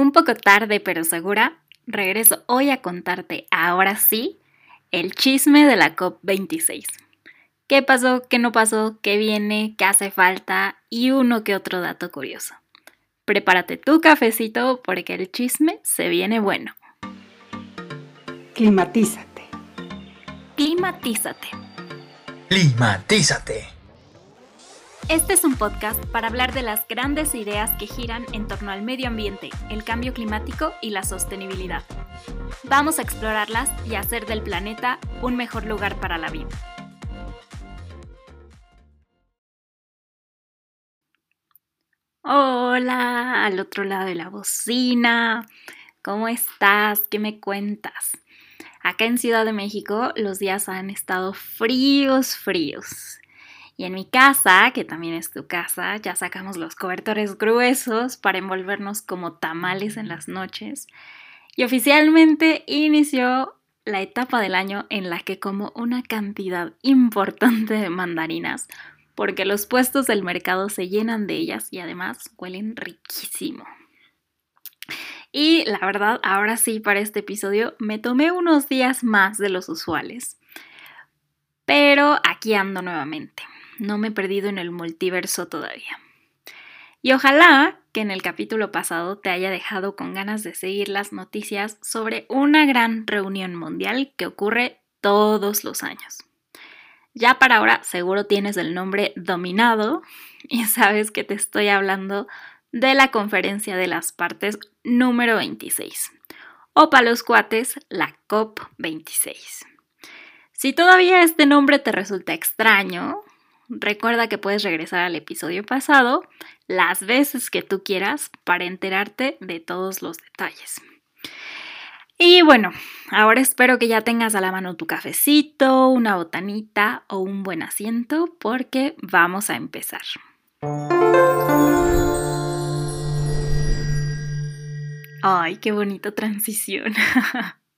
Un poco tarde pero segura, regreso hoy a contarte, ahora sí, el chisme de la COP26. ¿Qué pasó? ¿Qué no pasó? ¿Qué viene? ¿Qué hace falta? Y uno que otro dato curioso. Prepárate tu cafecito porque el chisme se viene bueno. Climatízate. Climatízate. Climatízate. Este es un podcast para hablar de las grandes ideas que giran en torno al medio ambiente, el cambio climático y la sostenibilidad. Vamos a explorarlas y hacer del planeta un mejor lugar para la vida. Hola, al otro lado de la bocina. ¿Cómo estás? ¿Qué me cuentas? Acá en Ciudad de México los días han estado fríos, fríos. Y en mi casa, que también es tu casa, ya sacamos los cobertores gruesos para envolvernos como tamales en las noches. Y oficialmente inició la etapa del año en la que como una cantidad importante de mandarinas, porque los puestos del mercado se llenan de ellas y además huelen riquísimo. Y la verdad, ahora sí, para este episodio me tomé unos días más de los usuales. Pero aquí ando nuevamente no me he perdido en el multiverso todavía. Y ojalá que en el capítulo pasado te haya dejado con ganas de seguir las noticias sobre una gran reunión mundial que ocurre todos los años. Ya para ahora seguro tienes el nombre dominado y sabes que te estoy hablando de la conferencia de las partes número 26, o para los cuates, la COP26. Si todavía este nombre te resulta extraño, Recuerda que puedes regresar al episodio pasado las veces que tú quieras para enterarte de todos los detalles. Y bueno, ahora espero que ya tengas a la mano tu cafecito, una botanita o un buen asiento porque vamos a empezar. Ay, qué bonita transición.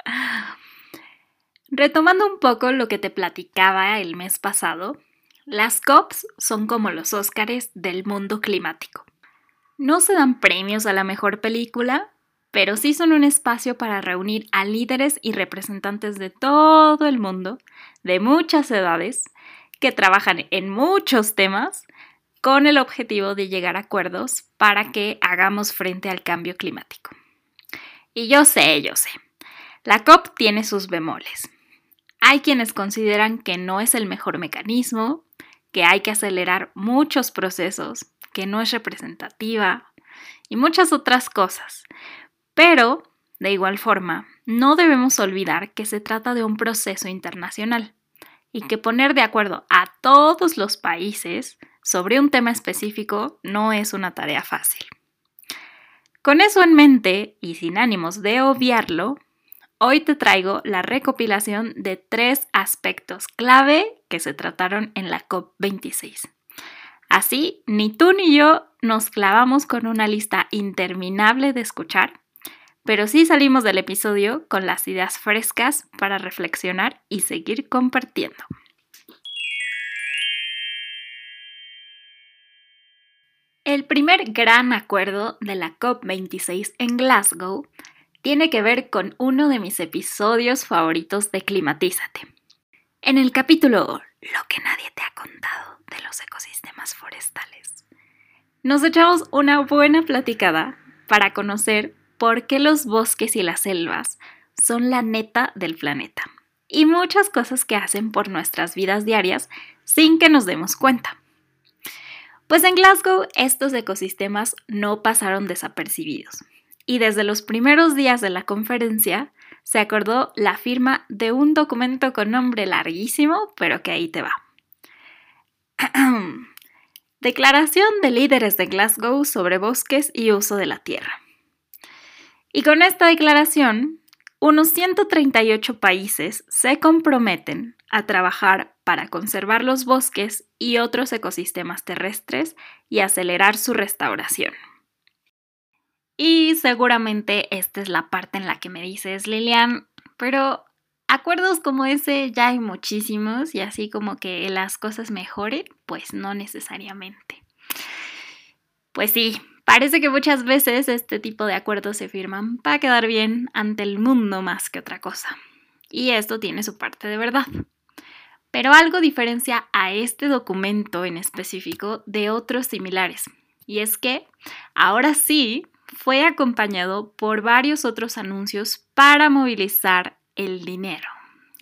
Retomando un poco lo que te platicaba el mes pasado, las COPs son como los Óscares del mundo climático. No se dan premios a la mejor película, pero sí son un espacio para reunir a líderes y representantes de todo el mundo, de muchas edades, que trabajan en muchos temas con el objetivo de llegar a acuerdos para que hagamos frente al cambio climático. Y yo sé, yo sé, la COP tiene sus bemoles. Hay quienes consideran que no es el mejor mecanismo, que hay que acelerar muchos procesos, que no es representativa y muchas otras cosas. Pero, de igual forma, no debemos olvidar que se trata de un proceso internacional y que poner de acuerdo a todos los países sobre un tema específico no es una tarea fácil. Con eso en mente y sin ánimos de obviarlo, Hoy te traigo la recopilación de tres aspectos clave que se trataron en la COP26. Así, ni tú ni yo nos clavamos con una lista interminable de escuchar, pero sí salimos del episodio con las ideas frescas para reflexionar y seguir compartiendo. El primer gran acuerdo de la COP26 en Glasgow tiene que ver con uno de mis episodios favoritos de Climatízate. En el capítulo Lo que nadie te ha contado de los ecosistemas forestales, nos echamos una buena platicada para conocer por qué los bosques y las selvas son la neta del planeta y muchas cosas que hacen por nuestras vidas diarias sin que nos demos cuenta. Pues en Glasgow estos ecosistemas no pasaron desapercibidos y desde los primeros días de la conferencia se acordó la firma de un documento con nombre larguísimo, pero que ahí te va. Declaración de líderes de Glasgow sobre bosques y uso de la tierra. Y con esta declaración, unos 138 países se comprometen a trabajar para conservar los bosques y otros ecosistemas terrestres y acelerar su restauración. Y seguramente esta es la parte en la que me dices, Lilian, pero acuerdos como ese ya hay muchísimos y así como que las cosas mejoren, pues no necesariamente. Pues sí, Parece que muchas veces este tipo de acuerdos se firman para quedar bien ante el mundo más que otra cosa. Y esto tiene su parte de verdad. Pero algo diferencia a este documento en específico de otros similares. Y es que ahora sí fue acompañado por varios otros anuncios para movilizar el dinero,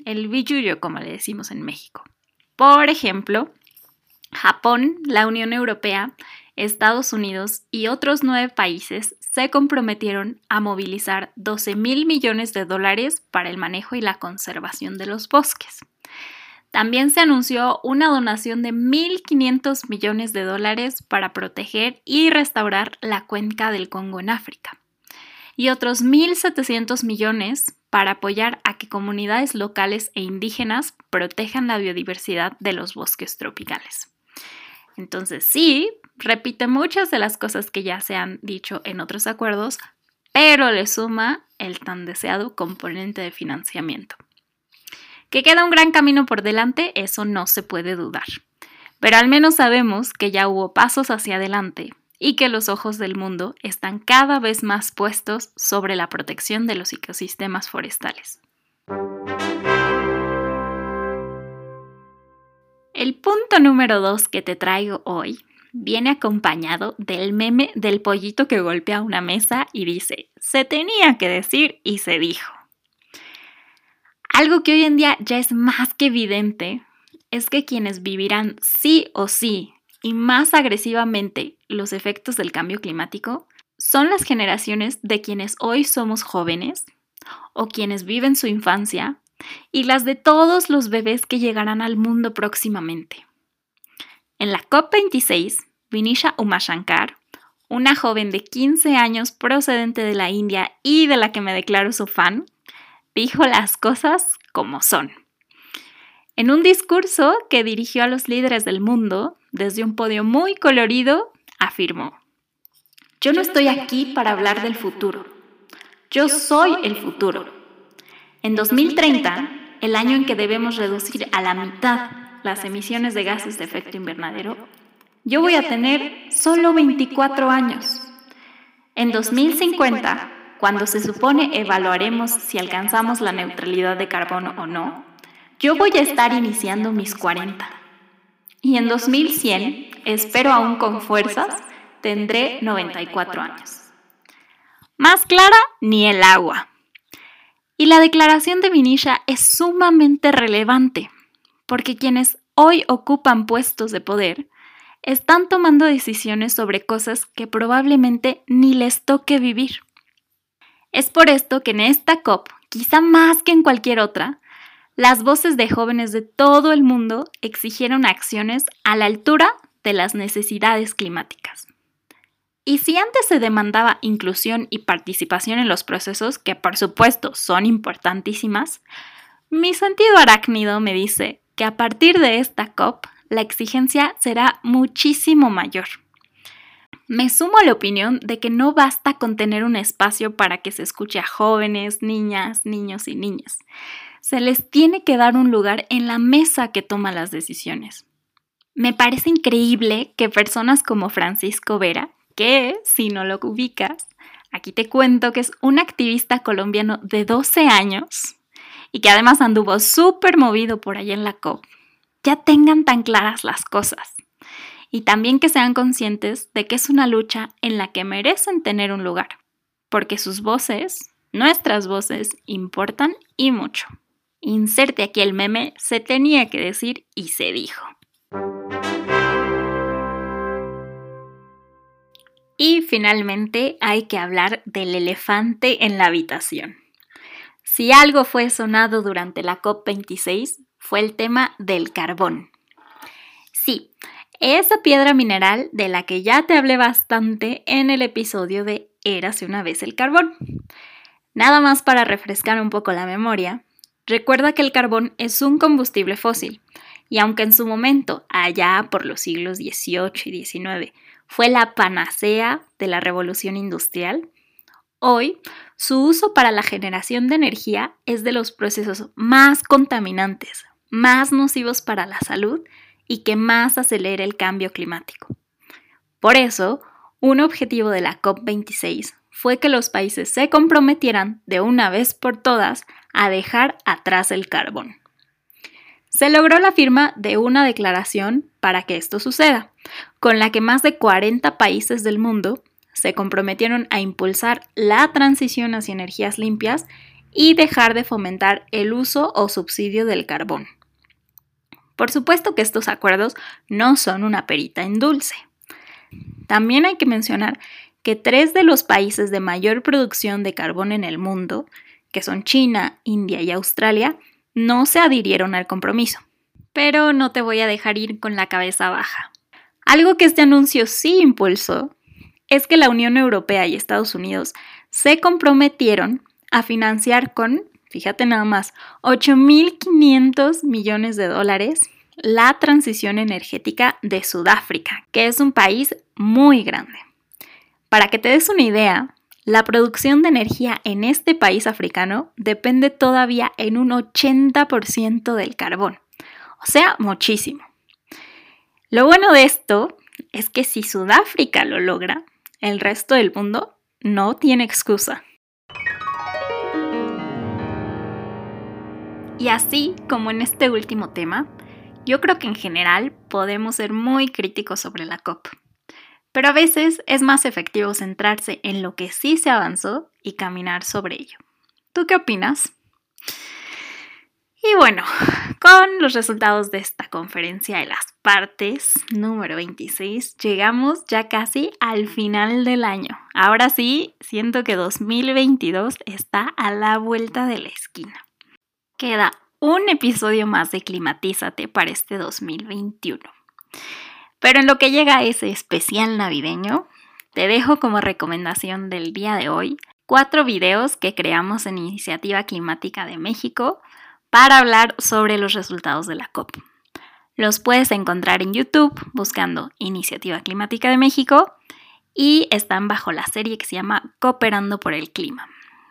el billullo como le decimos en México. Por ejemplo, Japón, la Unión Europea, Estados Unidos y otros nueve países se comprometieron a movilizar 12 mil millones de dólares para el manejo y la conservación de los bosques. También se anunció una donación de 1.500 millones de dólares para proteger y restaurar la cuenca del Congo en África y otros 1.700 millones para apoyar a que comunidades locales e indígenas protejan la biodiversidad de los bosques tropicales. Entonces sí, repite muchas de las cosas que ya se han dicho en otros acuerdos, pero le suma el tan deseado componente de financiamiento. Que queda un gran camino por delante, eso no se puede dudar. Pero al menos sabemos que ya hubo pasos hacia adelante y que los ojos del mundo están cada vez más puestos sobre la protección de los ecosistemas forestales. El punto número dos que te traigo hoy viene acompañado del meme del pollito que golpea una mesa y dice, se tenía que decir y se dijo. Algo que hoy en día ya es más que evidente es que quienes vivirán sí o sí y más agresivamente los efectos del cambio climático son las generaciones de quienes hoy somos jóvenes o quienes viven su infancia y las de todos los bebés que llegarán al mundo próximamente. En la COP26, Vinisha Umashankar, una joven de 15 años procedente de la India y de la que me declaro su fan, dijo las cosas como son. En un discurso que dirigió a los líderes del mundo desde un podio muy colorido, afirmó, Yo no estoy aquí para hablar del futuro, yo soy el futuro. En 2030, el año en que debemos reducir a la mitad las emisiones de gases de efecto invernadero, yo voy a tener solo 24 años. En 2050, cuando se supone evaluaremos si alcanzamos la neutralidad de carbono o no, yo voy a estar iniciando mis 40. Y en 2100, espero aún con fuerzas, tendré 94 años. Más clara, ni el agua. Y la declaración de Vinisha es sumamente relevante, porque quienes hoy ocupan puestos de poder están tomando decisiones sobre cosas que probablemente ni les toque vivir. Es por esto que en esta COP, quizá más que en cualquier otra, las voces de jóvenes de todo el mundo exigieron acciones a la altura de las necesidades climáticas. Y si antes se demandaba inclusión y participación en los procesos, que por supuesto son importantísimas, mi sentido arácnido me dice que a partir de esta COP la exigencia será muchísimo mayor. Me sumo a la opinión de que no basta con tener un espacio para que se escuche a jóvenes, niñas, niños y niñas. Se les tiene que dar un lugar en la mesa que toma las decisiones. Me parece increíble que personas como Francisco Vera, que si no lo ubicas, aquí te cuento que es un activista colombiano de 12 años y que además anduvo súper movido por allá en la COP, ya tengan tan claras las cosas y también que sean conscientes de que es una lucha en la que merecen tener un lugar, porque sus voces, nuestras voces, importan y mucho. Inserte aquí el meme, se tenía que decir y se dijo. Y finalmente hay que hablar del elefante en la habitación. Si algo fue sonado durante la COP26 fue el tema del carbón. Sí, esa piedra mineral de la que ya te hablé bastante en el episodio de Érase una vez el carbón. Nada más para refrescar un poco la memoria, recuerda que el carbón es un combustible fósil, y aunque en su momento, allá por los siglos XVIII y XIX, fue la panacea de la revolución industrial, hoy su uso para la generación de energía es de los procesos más contaminantes, más nocivos para la salud y que más acelere el cambio climático. Por eso, un objetivo de la COP26 fue que los países se comprometieran de una vez por todas a dejar atrás el carbón. Se logró la firma de una declaración para que esto suceda, con la que más de 40 países del mundo se comprometieron a impulsar la transición hacia energías limpias y dejar de fomentar el uso o subsidio del carbón. Por supuesto que estos acuerdos no son una perita en dulce. También hay que mencionar que tres de los países de mayor producción de carbón en el mundo, que son China, India y Australia, no se adhirieron al compromiso. Pero no te voy a dejar ir con la cabeza baja. Algo que este anuncio sí impulsó es que la Unión Europea y Estados Unidos se comprometieron a financiar con, fíjate nada más, 8.500 millones de dólares la transición energética de Sudáfrica, que es un país muy grande. Para que te des una idea, la producción de energía en este país africano depende todavía en un 80% del carbón, o sea, muchísimo. Lo bueno de esto es que si Sudáfrica lo logra, el resto del mundo no tiene excusa. Y así como en este último tema, yo creo que en general podemos ser muy críticos sobre la COP. Pero a veces es más efectivo centrarse en lo que sí se avanzó y caminar sobre ello. ¿Tú qué opinas? Y bueno, con los resultados de esta conferencia de las partes número 26, llegamos ya casi al final del año. Ahora sí, siento que 2022 está a la vuelta de la esquina. Queda un episodio más de Climatízate para este 2021. Pero en lo que llega a ese especial navideño, te dejo como recomendación del día de hoy cuatro videos que creamos en Iniciativa Climática de México para hablar sobre los resultados de la COP. Los puedes encontrar en YouTube buscando Iniciativa Climática de México y están bajo la serie que se llama Cooperando por el Clima.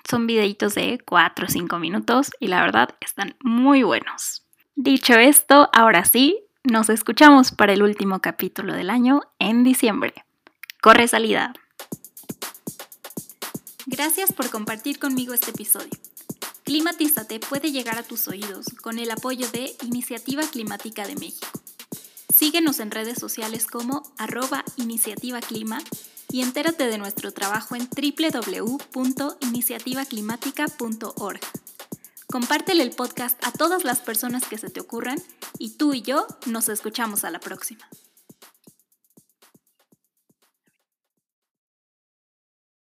Son videitos de 4 o 5 minutos y la verdad están muy buenos. Dicho esto, ahora sí, nos escuchamos para el último capítulo del año en diciembre. Corre salida. Gracias por compartir conmigo este episodio. Climatízate puede llegar a tus oídos con el apoyo de Iniciativa Climática de México. Síguenos en redes sociales como arroba iniciativa clima y entérate de nuestro trabajo en www.iniciativaclimática.org. Compártele el podcast a todas las personas que se te ocurran y tú y yo nos escuchamos a la próxima.